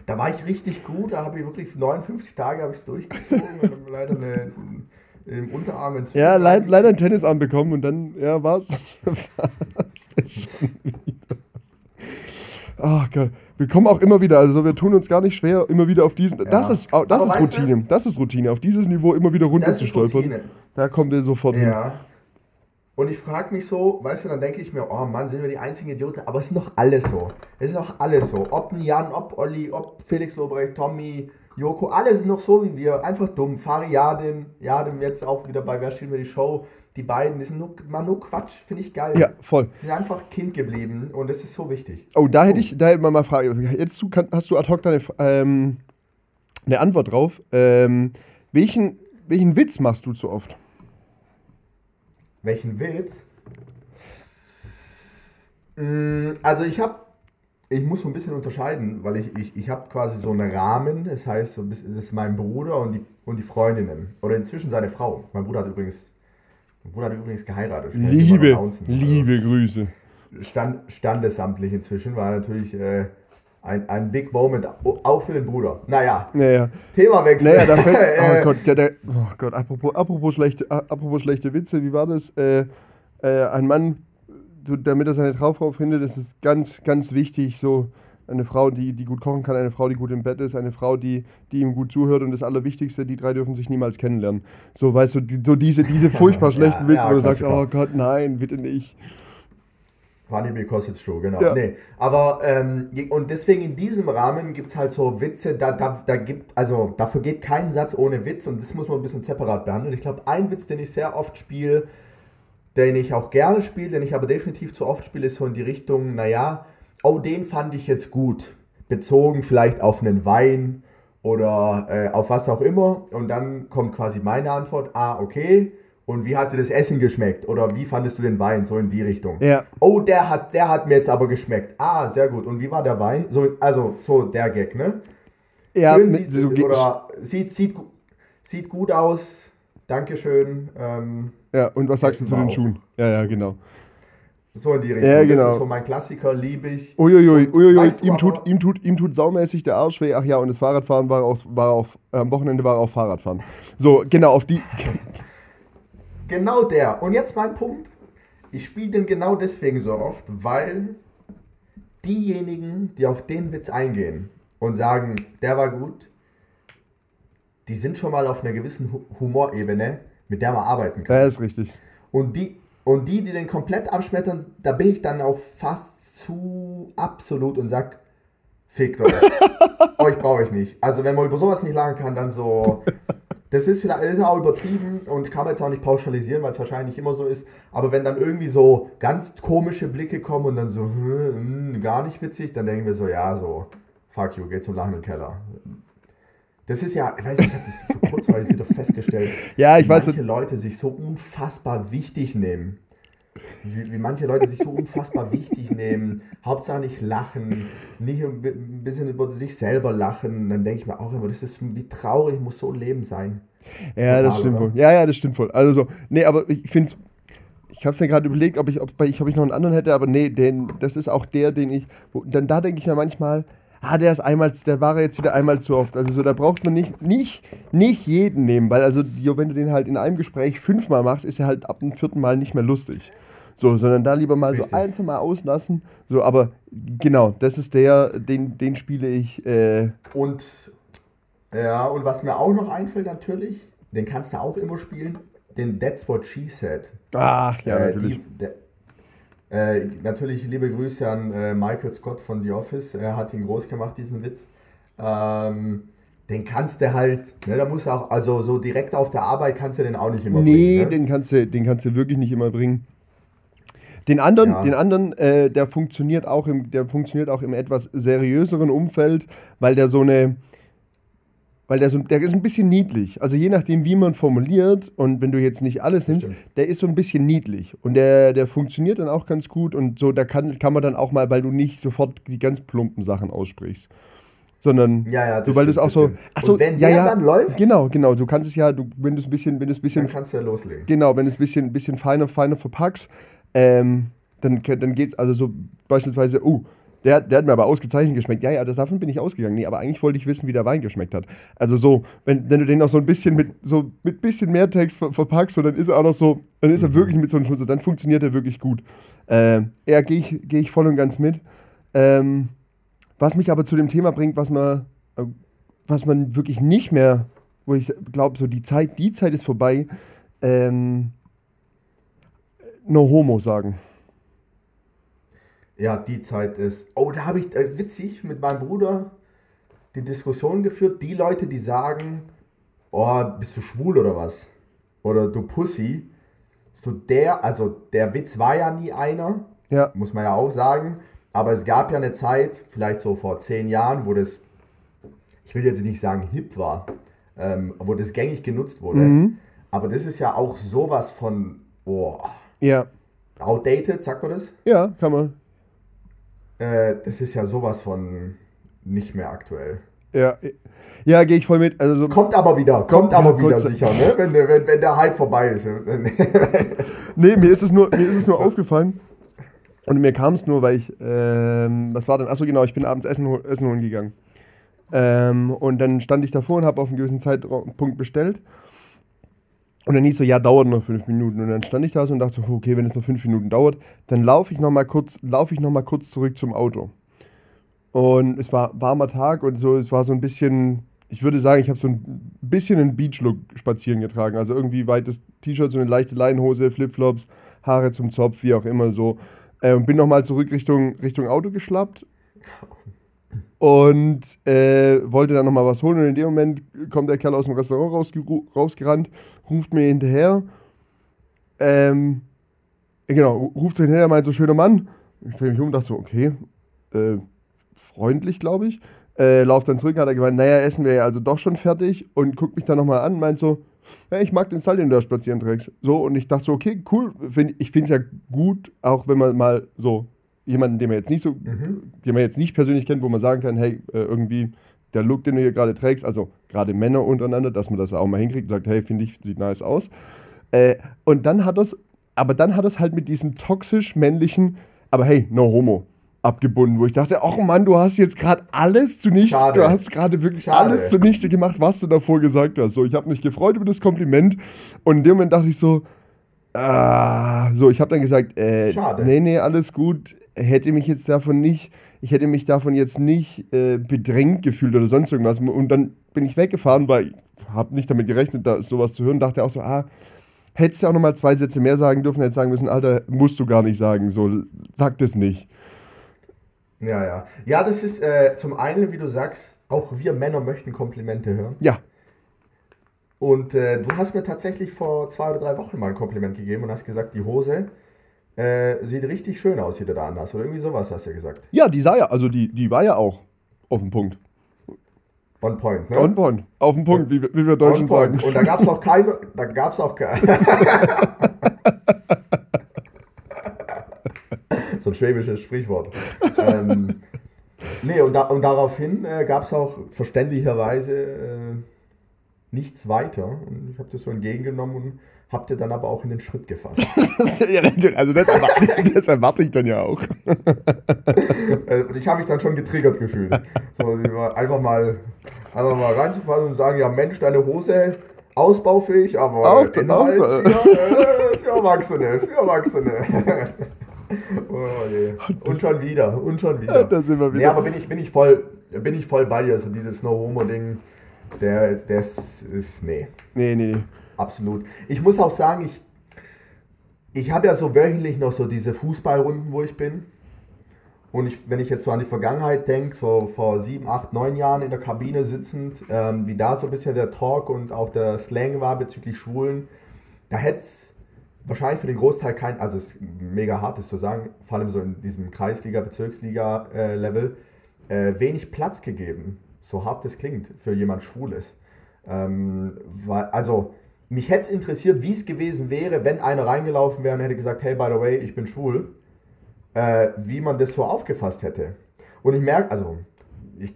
da war ich richtig gut, da habe ich wirklich 59 Tage habe ich es durchgezogen und leider eine, im Unterarm ins Ja, leid, leider einen Tennisarm bekommen und dann, ja, war es. Ach Gott. Wir kommen auch immer wieder, also wir tun uns gar nicht schwer, immer wieder auf diesen. Das Ja. ist, oh, das Aber ist weißt du- Routine. Das ist Routine. Auf dieses Niveau immer wieder runter Das zu ist stolpern. Routine. Da kommen wir sofort hin. Ja. Und ich frage mich so, weißt du, dann denke ich mir, oh Mann, sind wir die einzigen Idioten, aber es sind doch alles so. Es ist doch alles so. Ob Jan, ob Olli, ob Felix Lobrecht, Tommy, Joko, alle sind noch so wie wir. Einfach dumm. Fari Yadim, Yadim jetzt auch wieder bei Wer steht mir die Show. Die beiden, die sind nur, mal nur Quatsch, finde ich geil. Ja, voll. Die sind einfach Kind geblieben und das ist so wichtig. Oh, da hätte ich, da hätte man mal Frage. Jetzt hast du ad hoc deine, ähm, eine Antwort drauf. Ähm, welchen, welchen Witz machst du zu oft? Welchen Witz? Mm, Also ich habe, ich muss so ein bisschen unterscheiden, weil ich, ich, ich habe quasi so einen Rahmen, das heißt, so ein bisschen, das ist mein Bruder und die, und die Freundinnen. Oder inzwischen seine Frau. Mein Bruder hat übrigens, mein Bruder hat übrigens geheiratet. Liebe, announcen. liebe Grüße. Also stand, standesamtlich inzwischen, war natürlich äh, ein, ein Big Moment, auch für den Bruder. Naja, Naja, Themawechsel. naja da fällt, Äh, oh Gott, der, der, oh Gott apropos, apropos, schlechte, apropos schlechte Witze, wie war das? Äh, äh, ein Mann, so, damit er seine Traumfrau findet, das ist ganz, ganz wichtig, so eine Frau, die, die gut kochen kann, eine Frau, die gut im Bett ist, eine Frau, die, die ihm gut zuhört und das Allerwichtigste, die drei dürfen sich niemals kennenlernen. So, weißt du, die, so diese, diese furchtbar schlechten Ja, Witze, ja, wo du sagst, oh Gott, nein, bitte nicht. Funny because it's true, genau. Ja. Nee, aber ähm, und deswegen in diesem Rahmen gibt es halt so Witze, da, da, da gibt, also dafür geht kein Satz ohne Witz und das muss man ein bisschen separat behandeln. Ich glaube, ein Witz, den ich sehr oft spiele, den ich auch gerne spiele, den ich aber definitiv zu oft spiele, ist so in die Richtung, naja, oh, den fand ich jetzt gut. Bezogen vielleicht auf einen Wein oder äh, auf was auch immer. Und dann kommt quasi meine Antwort, ah, okay. Und wie hat dir das Essen geschmeckt? Oder wie fandest du den Wein? So in die Richtung. Ja. Oh, der hat, der hat mir jetzt aber geschmeckt. Ah, sehr gut. Und wie war der Wein? So, also, so der Gag, ne? Ja, Schön mit, sieht, oder sieht, sieht, sieht gut aus. Dankeschön. Ähm, ja, und was sagst du zu den auch. Schuhen? Ja, ja, genau. so in die Richtung. Ja, Das genau. ist so mein Klassiker, liebe ich. Uiuiui, uiuiui, weißt du ihm, tut, ihm, tut, ihm tut saumäßig der Arsch weh. Ach ja, und das Fahrradfahren war auf, war auf am Wochenende war er auf Fahrradfahren. So, genau, auf die. Genau der. Und jetzt mein Punkt. Ich spiele den genau deswegen so oft, weil diejenigen, die auf den Witz eingehen und sagen, der war gut, die sind schon mal auf einer gewissen Hu- Humorebene, mit der man arbeiten kann. Ja, ist richtig. Und die, und die, die den komplett abschmettern, da bin ich dann auch fast zu absolut und sag, fickt euch. euch brauche ich nicht. Also wenn man über sowas nicht lachen kann, dann so. Das ist vielleicht ist auch übertrieben und kann man jetzt auch nicht pauschalisieren, weil es wahrscheinlich immer so ist. Aber wenn dann irgendwie so ganz komische Blicke kommen und dann so, "Hä, hm, gar nicht witzig, dann denken wir so, ja, so, fuck you, geh zum lachenden Keller. Das ist ja, ich weiß nicht, ich habe das vor kurzem ich wieder festgestellt. Ja, ich wie weiß, manche Leute sich so unfassbar wichtig nehmen. Wie, wie manche Leute sich so unfassbar wichtig nehmen. Hauptsache nicht lachen, nicht ein bi- ein bisschen über sich selber lachen. Dann denke ich mir auch immer, das ist wie traurig muss so ein Leben sein. Ja, das Total, stimmt oder? wohl. Ja, ja, das stimmt wohl. Also so, nee, aber ich finde ich habe es mir gerade überlegt, ob ich, ob, ich, ob ich noch einen anderen hätte, aber nee, den, das ist auch der, den ich, wo, dann da denke ich mir manchmal, ah, der ist einmal, der war jetzt wieder einmal zu oft. Also so, da braucht man nicht, nicht, nicht jeden nehmen, weil also wenn du den halt in einem Gespräch fünfmal machst, ist er halt ab dem vierten Mal nicht mehr lustig. So, sondern da lieber mal Richtig. so ein, Mal auslassen. So, aber genau, das ist der, den, den spiele ich, äh, Und ja, und was mir auch noch einfällt natürlich, den kannst du auch immer spielen, den That's What She Said. ach ja, Äh, natürlich. Die, der, äh, natürlich liebe Grüße an äh, Michael Scott von The Office. Er hat ihn groß gemacht, diesen Witz. Ähm, den kannst du halt, ne, da musst du auch, also so direkt auf der Arbeit kannst du den auch nicht immer Nee, bringen. Ne? den, kannst du, den kannst du wirklich nicht immer bringen. Den anderen, Ja. den anderen äh, der, funktioniert auch im, der funktioniert auch im etwas seriöseren Umfeld, weil der so eine. Weil der so der ist ein bisschen niedlich. Also je nachdem, wie man formuliert und wenn du jetzt nicht alles nimmst, der ist so ein bisschen niedlich. Und der, der funktioniert dann auch ganz gut und so, da kann, kann man dann auch mal, weil du nicht sofort die ganz plumpen Sachen aussprichst. Sondern Ja, ja, das so, weil du es auch so. Achso, Und wenn ja, der ja, dann läuft? Genau, genau. Du kannst es ja, du, wenn du es ein bisschen, wenn du es bisschen Dann kannst du ja loslegen. Genau, wenn du es ein bisschen, bisschen feiner, feiner verpackst, ähm, dann, dann geht es also so beispielsweise, oh, der, der hat mir aber ausgezeichnet geschmeckt. Ja, ja, das, davon bin ich ausgegangen. Nee, aber eigentlich wollte ich wissen, wie der Wein geschmeckt hat. Also so, wenn, wenn du den noch so ein bisschen mit so mit bisschen mehr Text ver verpackst, so, dann ist er auch noch so, dann ist er wirklich mit so einem Schutz, dann funktioniert er wirklich gut. Ähm, ja, gehe ich, geh ich voll und ganz mit. Ähm, was mich aber zu dem Thema bringt, was man, äh, was man wirklich nicht mehr, wo ich glaube, so die Zeit, die Zeit ist vorbei, ähm, no homo sagen. Ja, die Zeit ist. Oh, da habe ich äh, witzig mit meinem Bruder die Diskussion geführt. Die Leute, die sagen, oh, bist du schwul oder was? Oder du Pussy. So der, also der Witz war ja nie einer, Ja. muss man ja auch sagen. Aber es gab ja eine Zeit, vielleicht so vor zehn Jahren, wo das, ich will jetzt nicht sagen hip war, ähm, wo das gängig genutzt wurde. Mhm. Aber das ist ja auch sowas von, oh, Ja. outdated, sagt man das? Ja, kann man. Äh, das ist ja sowas von nicht mehr aktuell. Ja, ja gehe ich voll mit. Also so, Kommt aber wieder, kommt, Kommt aber wieder, kurz- sicher, ne? wenn, der- wenn, wenn der Hype vorbei ist. nee, mir ist es nur, mir ist es nur aufgefallen. Und mir kam es nur, weil ich, ähm, was war denn? Achso, genau, ich bin abends Essen, Essen holen gegangen. Ähm, und dann stand ich davor und habe auf einen gewissen Zeitpunkt bestellt. Und dann hieß so, ja, dauert noch fünf Minuten. Und dann stand ich da so und dachte so, okay, wenn es noch fünf Minuten dauert, dann laufe ich noch mal kurz, laufe ich noch mal kurz zurück zum Auto. Und es war warmer Tag und so, es war so ein bisschen, ich würde sagen, ich habe so ein bisschen einen Beach-Look spazieren getragen. Also irgendwie weites T-Shirt, so eine leichte Leinenhose, Flipflops, Haare zum Zopf, wie auch immer so. Äh, und bin nochmal zurück Richtung, Richtung Auto geschlappt und äh, wollte dann nochmal was holen. Und in dem Moment kommt der Kerl aus dem Restaurant rausgeru- rausgerannt, ruft mir hinterher. Ähm, äh, genau, ruft so hinterher, meint so, schöner Mann. Ich drehe mich um und dachte so, okay, äh, freundlich, glaube ich. Äh, lauf dann zurück, hat er gemeint, naja, Essen wäre ja also doch schon fertig und guckt mich dann nochmal an, meint so, ja, ich mag den Style, den du da spazieren trägst. So, und ich dachte so, okay, cool, find, ich finde es ja gut, auch wenn man mal so jemanden, den man jetzt nicht so, Mhm. den man jetzt nicht persönlich kennt, wo man sagen kann, hey, äh, irgendwie der Look, den du hier gerade trägst, also gerade Männer untereinander, dass man das auch mal hinkriegt und sagt, hey, finde ich, sieht nice aus. Äh, und dann hat es, aber dann hat es halt mit diesem toxisch männlichen, aber hey, no homo, abgebunden, wo ich dachte, ach Mann, du hast jetzt gerade alles zunichte, Schade. du hast gerade wirklich Schade. alles zunichte gemacht, was du davor gesagt hast. So, ich habe mich gefreut über das Kompliment und in dem Moment dachte ich so, ah, so, ich habe dann gesagt, äh, Schade. nee, nee, alles gut, hätte mich jetzt davon nicht, ich hätte mich davon jetzt nicht äh, bedrängt gefühlt oder sonst irgendwas und dann bin ich weggefahren, weil ich habe nicht damit gerechnet, da sowas zu hören, dachte auch so, ah, hättest du auch nochmal zwei Sätze mehr sagen dürfen, hättest sagen müssen, Alter, musst du gar nicht sagen, so, sag das nicht. Ja, ja. Ja, das ist äh, zum einen, wie du sagst, auch wir Männer möchten Komplimente hören. Ja, Und äh, du hast mir tatsächlich vor zwei oder drei Wochen mal ein Kompliment gegeben und hast gesagt, die Hose äh, sieht richtig schön aus, die du da anhast. Oder irgendwie sowas hast du gesagt. ja, die sah ja, also die, die war ja auch auf dem Punkt. On point, ne? On point, auf dem Punkt, wie, wir- wie wir Deutschen sagen. Und da gab es auch keine, da gab es auch keine. so ein schwäbisches Sprichwort. ähm, nee, und, da, und daraufhin äh, gab es auch verständlicherweise äh, nichts weiter. Und ich habe das so entgegengenommen und habe dir dann aber auch in den Schritt gefasst. ja, natürlich, also das erwarte, das erwarte ich dann ja auch. Äh, ich habe mich dann schon getriggert gefühlt. So, einfach mal, einfach mal reinzufassen und sagen, ja Mensch, deine Hose ausbaufähig, aber Auch- Inhalt auch- hier, äh, für Erwachsene, für Erwachsene. oh je. Und schon wieder, und schon wieder. Da sind wir Nee, wieder. aber bin ich, bin ich voll, bin ich voll bei dir. Also dieses No-Homo-Ding, der, das ist, nee, nee, nee, nee. Absolut. Ich muss auch sagen, ich, ich habe ja so wöchentlich noch so diese Fußballrunden, wo ich bin. Und ich, wenn ich jetzt so an die Vergangenheit denke, so vor sieben, acht, neun Jahren in der Kabine sitzend, ähm, wie da so ein bisschen der Talk und auch der Slang war bezüglich Schwulen, da hätte es wahrscheinlich für den Großteil kein, also es ist mega hart, das zu sagen, vor allem so in diesem Kreisliga, Bezirksliga-Level, äh, wenig Platz gegeben, so hart das klingt, für jemand schwul ist. Ähm, weil, also, mich hätte es interessiert, wie es gewesen wäre, wenn einer reingelaufen wäre und hätte gesagt, hey, by the way, ich bin schwul äh, wie man das so aufgefasst hätte. Und ich merke, also ich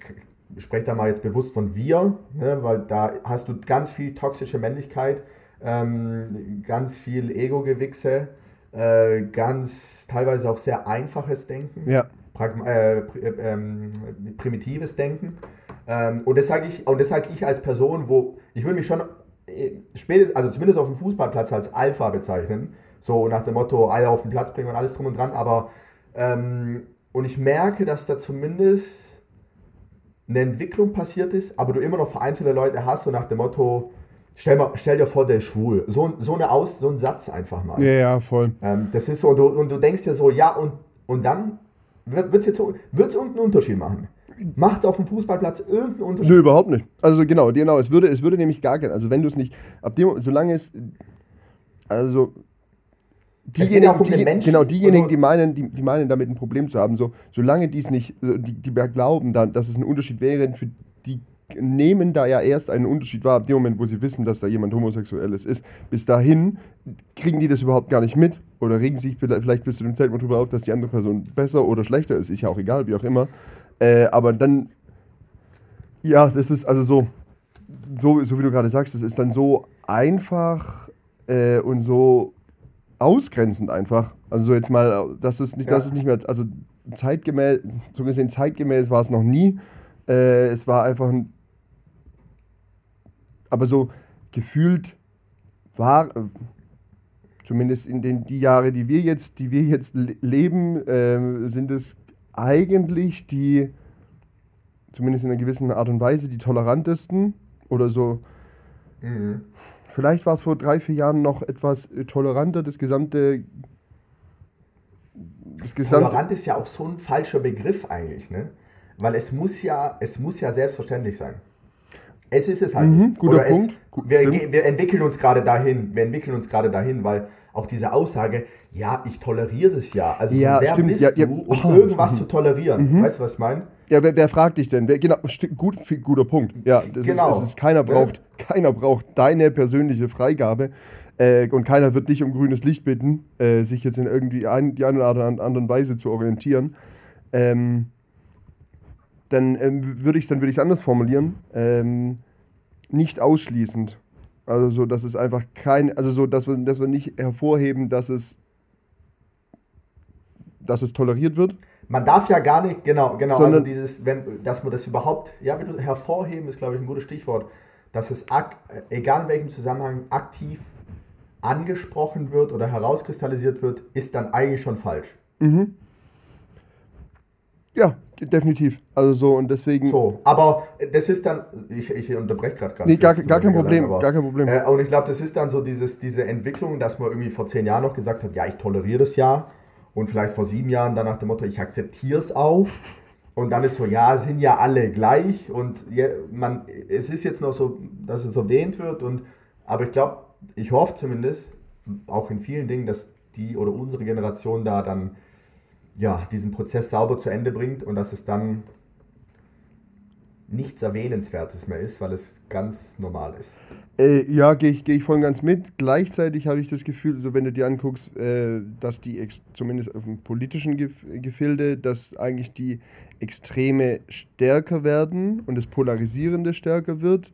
spreche da mal jetzt bewusst von wir, ne, weil da hast du ganz viel toxische Männlichkeit, ähm, ganz viel Ego-Gewichse, äh, ganz teilweise auch sehr einfaches Denken Ja, pragma äh, pri äh, ähm, primitives Denken. Ähm, und das sage ich, und das sage ich als Person, wo ich würde mich schon spätestens, also zumindest auf dem Fußballplatz als Alpha bezeichnen. So nach dem Motto, Eier auf den Platz bringen und alles drum und dran. Aber ähm, und ich merke, dass da zumindest eine Entwicklung passiert ist, aber du immer noch vereinzelte Leute hast, so nach dem Motto, stell, mal, stell dir vor, der ist schwul. So, so, eine Aus, so ein Satz einfach mal. Ja, ja, voll. Ähm, das ist so, und du, und du denkst dir so, ja, und, und dann wird es jetzt so, wird's irgendeinen Unterschied machen. Macht es auf dem Fußballplatz irgendeinen Unterschied? Nö, überhaupt nicht. Also genau, genau, es würde, es würde nämlich gar keinen, also wenn du es nicht, ab dem, solange es, also diejenigen, ja um die, genau, diejenigen, Also- die meinen, die, die meinen, damit ein Problem zu haben, so, solange die es nicht, so, die, die glauben, dann, dass es ein Unterschied wäre, für die nehmen da ja erst einen Unterschied wahr, ab dem Moment, wo sie wissen, dass da jemand Homosexuelles ist. Bis dahin kriegen die das überhaupt gar nicht mit oder regen sich vielleicht bis zu dem Zeitpunkt darüber auf, dass die andere Person besser oder schlechter ist, ist ja auch egal, wie auch immer. Äh, aber dann, ja, das ist also so, so, so wie du gerade sagst, das ist dann so einfach äh, und so ausgrenzend einfach. Also so jetzt mal, das ist nicht, das Ja. ist nicht mehr, also zeitgemäß, so gesehen zeitgemäß war es noch nie. Äh, es war einfach ein, aber so gefühlt war, zumindest in den die Jahre, die wir jetzt, die wir jetzt le- leben, äh, sind es eigentlich die, zumindest in einer gewissen Art und Weise, die tolerantesten oder so. Mhm. Vielleicht war es vor drei, vier Jahren noch etwas äh, toleranter, das gesamte. Das gesamte Tolerant ist ja auch so ein falscher Begriff eigentlich, ne? Weil es muss ja, es muss ja selbstverständlich sein. Es ist es halt Mhm, guter Oder es, Punkt. Gut, wir, wir entwickeln uns gerade dahin. Wir entwickeln uns gerade dahin, weil auch diese Aussage, ja, ich toleriere das ja. Also Ja, wer stimmt. bist Ja, ja. du, um Oh. irgendwas zu tolerieren? Weißt du, was ich meine? Ja, wer, wer fragt dich denn? Wer, genau, gut, guter Punkt. Ja, das Genau. ist, es ist, keiner Ne? braucht, keiner braucht deine persönliche Freigabe äh, und keiner wird dich um grünes Licht bitten, äh, sich jetzt in irgendwie ein, die eine oder andere Weise zu orientieren. Ähm, dann ähm, würde ich es dann würde ich anders formulieren. Ähm, nicht ausschließend. Also so, dass es einfach kein, also so, dass wir, dass wir nicht hervorheben, dass es, dass es toleriert wird. Man darf ja gar nicht, genau, genau, Sondern- also dieses, wenn, dass man das überhaupt, ja, hervorheben ist, glaube ich, ein gutes Stichwort, dass es, egal in welchem Zusammenhang, aktiv angesprochen wird oder herauskristallisiert wird, ist dann eigentlich schon falsch. Ja, definitiv. Also so und deswegen. So, aber das ist dann, ich, ich unterbreche gerade gerade. Nee, gar, gar kein Problem, aber- gar kein Problem. Äh, und ich glaube, das ist dann so dieses, diese Entwicklung, dass man irgendwie vor zehn Jahren noch gesagt hat, ja, ich toleriere das ja. Und vielleicht vor sieben Jahren dann nach dem Motto, ich akzeptiere es auch. Und dann ist so, ja, sind ja alle gleich. Und ja, man, es ist jetzt noch so, dass es erwähnt wird. Und, aber ich glaube, ich hoffe zumindest, auch in vielen Dingen, dass die oder unsere Generation da dann ja, diesen Prozess sauber zu Ende bringt und dass es dann nichts Erwähnenswertes mehr ist, weil es ganz normal ist. Äh, ja, gehe ich, geh ich voll und ganz mit. Gleichzeitig habe ich das Gefühl, so wenn du dir anguckst, äh, dass die, zumindest auf dem politischen Gef Gefilde, dass eigentlich die Extreme stärker werden und das Polarisierende stärker wird,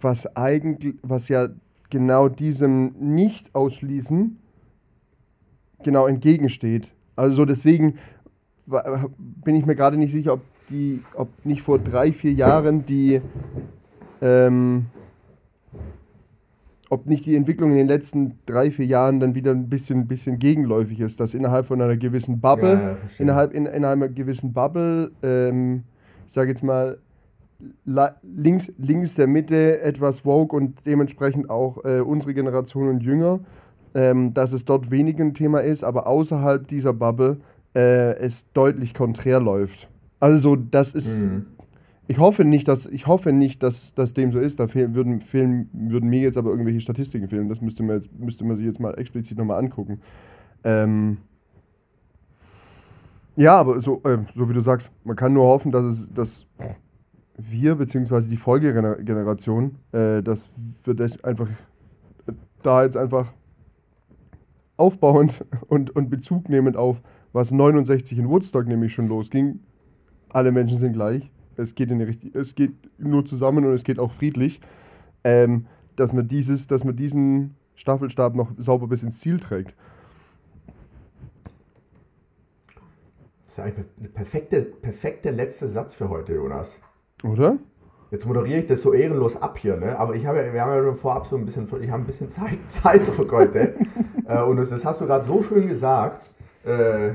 was eigentlich, was ja genau diesem Nicht-Ausschließen genau entgegensteht. Also deswegen bin ich mir gerade nicht sicher, ob die, ob nicht vor drei, vier Jahren die ähm, ob nicht die Entwicklung in den letzten drei, vier Jahren dann wieder ein bisschen, bisschen gegenläufig ist, dass innerhalb von einer gewissen Bubble, Ja, ja, innerhalb, in, innerhalb einer gewissen Bubble, ähm, ich sage jetzt mal, links, links der Mitte etwas woke und dementsprechend auch äh, unsere Generation und jünger, ähm, dass es dort weniger ein Thema ist, aber außerhalb dieser Bubble äh, es deutlich konträr läuft. Also das ist, Mhm. ich hoffe nicht, dass ich hoffe nicht, dass das dem so ist. Da fehlen, würden, fehlen, würden mir jetzt aber irgendwelche Statistiken fehlen. Das müsste man, jetzt, müsste man sich jetzt mal explizit nochmal angucken. Ähm ja, aber so, äh, so wie du sagst, man kann nur hoffen, dass es, dass wir beziehungsweise die Folgegeneration, äh, dass wir das einfach äh, da jetzt einfach aufbauend und, und Bezug nehmend auf, was 69 in Woodstock nämlich schon losging. Alle Menschen sind gleich. Es geht, in die es geht nur zusammen und es geht auch friedlich. Ähm, dass man dieses, dass man diesen Staffelstab noch sauber bis ins Ziel trägt. Das ist eigentlich der perfekte, perfekte letzte Satz für heute, Jonas. Oder? Jetzt moderiere ich das so ehrenlos ab hier, ne? Aber ich habe ja, wir haben ja schon vorab so ein bisschen, ich habe ein bisschen Zeit, Zeitdruck heute. äh, und das, das hast du gerade so schön gesagt. Äh,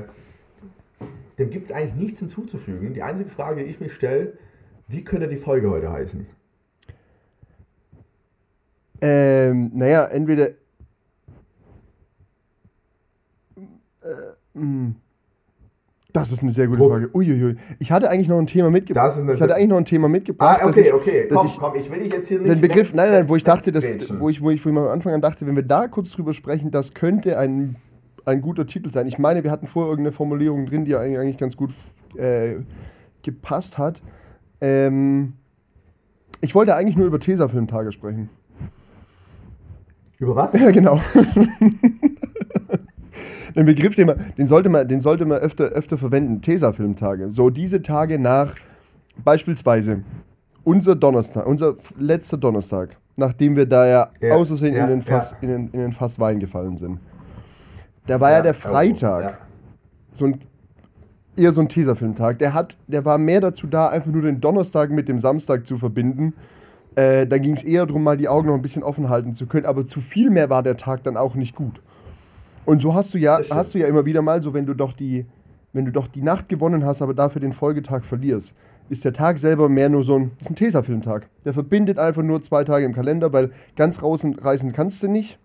dem gibt es eigentlich nichts hinzuzufügen. Die einzige Frage, die ich mich stelle, Wie könnte die Folge heute heißen? Ähm, naja, entweder. Äh, mh. Das ist eine sehr gute Druck. Frage. Uiuiui. Ich hatte eigentlich noch ein Thema mitgebracht. Das ist eine ich hatte eigentlich noch ein Thema mitgebracht. Ah, dass okay, ich, okay. Komm, ich- komm, ich will dich jetzt hier nicht. Den Begriff, nein, nein, wo ich dachte, dass, wo, ich, wo, ich, wo ich am Anfang an dachte, wenn wir da kurz drüber sprechen, das könnte ein, ein guter Titel sein. Ich meine, wir hatten vorher irgendeine Formulierung drin, die eigentlich eigentlich ganz gut äh, gepasst hat. Ähm, ich wollte eigentlich nur über Tesafilmtage sprechen. Über was? Ja, genau. Den Begriff, den, man, den, sollte man, den sollte man öfter, öfter verwenden. Tesafilmtage. So diese Tage nach beispielsweise unser Donnerstag, unser letzter Donnerstag, nachdem wir da ja, Ja, aus Versehen ja, in, den Fass, ja. in, den, in den Fass Wein gefallen sind. Da war ja, der Freitag, Ja. so ein, eher so ein Tesafilmtag. Der, hat, der war mehr dazu da, einfach nur den Donnerstag mit dem Samstag zu verbinden. Äh, da ging es eher darum, mal die Augen noch ein bisschen offen halten zu können. Aber zu viel mehr war der Tag dann auch nicht gut. Und so hast du ja, hast du ja immer wieder mal, so wenn du doch die, wenn du doch die Nacht gewonnen hast, aber dafür den Folgetag verlierst, ist der Tag selber mehr nur so ein, ist ein Tesafilmtag. Der verbindet einfach nur zwei Tage im Kalender, weil ganz raus reißen kannst du nicht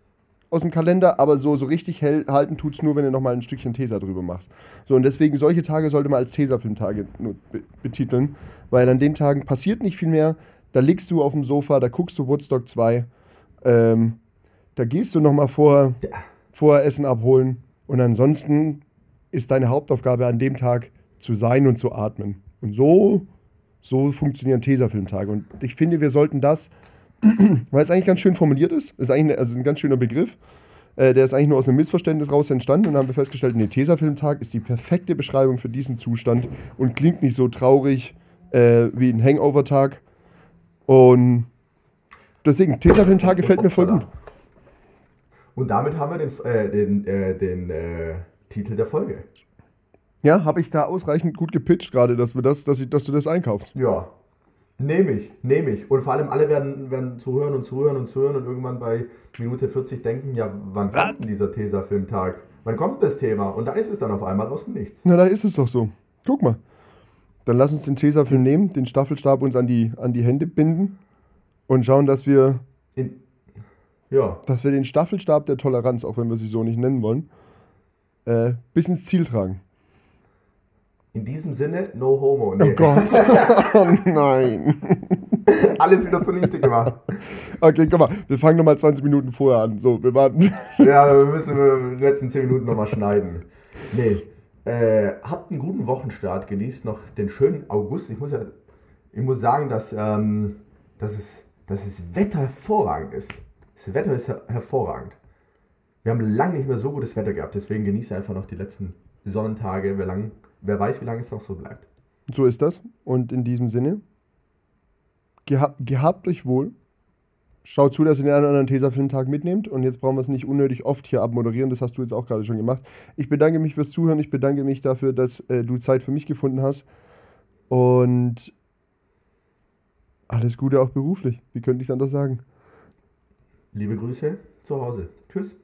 aus dem Kalender, aber so, so richtig hell halten tut es nur, wenn du nochmal ein Stückchen Tesa drüber machst. So, und deswegen solche Tage sollte man als Tesafilmtage betiteln, weil an den Tagen passiert nicht viel mehr. Da liegst du auf dem Sofa, da guckst du Woodstock 2, ähm, da gehst du nochmal vor, Ja. Vorher Essen abholen und ansonsten ist deine Hauptaufgabe an dem Tag zu sein und zu atmen. Und so, so funktionieren Tesafilmtage. Und ich finde, wir sollten das, weil es eigentlich ganz schön formuliert ist, ist eigentlich also ein ganz schöner Begriff, äh, der ist eigentlich nur aus einem Missverständnis raus entstanden und dann haben wir festgestellt, nee, Tesafilmtag ist die perfekte Beschreibung für diesen Zustand und klingt nicht so traurig äh, wie ein Hangover-Tag. Und deswegen, Tesafilmtag gefällt mir voll gut. Und damit haben wir den, äh, den, äh, den äh, Titel der Folge. Ja, habe ich da ausreichend gut gepitcht gerade, dass, wir das, dass, ich, dass du das einkaufst. Ja. Nehme ich, nehme ich. Und vor allem alle werden, werden zuhören und zuhören und zuhören und irgendwann bei Minute 40 denken, ja, wann kommt denn dieser Tesa-Filmtag? Wann kommt das Thema? Und da ist es dann auf einmal aus dem Nichts. Na, da ist es doch so. Guck mal. Dann lass uns den Tesafilm nehmen, den Staffelstab uns an die, an die Hände binden und schauen, dass wir, In, ja, dass wir den Staffelstab der Toleranz, auch wenn wir sie so nicht nennen wollen, äh, bis ins Ziel tragen. in diesem Sinne, no homo. Oh Nee. Gott. oh nein. Alles wieder zunichte gemacht. Okay, guck mal, wir fangen nochmal 20 Minuten vorher an. So, wir warten. Ja, wir müssen die letzten 10 Minuten nochmal schneiden. Nee. Äh, habt einen guten Wochenstart, genießt noch den schönen August. Ich muss ja, ich muss sagen, dass, ähm, dass, es, dass das Wetter hervorragend ist. Das Wetter ist her hervorragend. Wir haben lange nicht mehr so gutes Wetter gehabt, deswegen genießt einfach noch die letzten Sonnentage. Wer, lang, wer weiß, wie lange es noch so bleibt. So ist das. Und in diesem Sinne, gehabt, gehabt euch wohl. Schaut zu, dass ihr den einen oder anderen Tesafilmtag mitnehmt. Und jetzt brauchen wir es nicht unnötig oft hier abmoderieren. Das hast du jetzt auch gerade schon gemacht. Ich bedanke mich fürs Zuhören. Ich bedanke mich dafür, dass äh, du Zeit für mich gefunden hast. Und alles Gute auch beruflich. Wie könnte ich dann das sagen? Liebe Grüße zu Hause. Tschüss.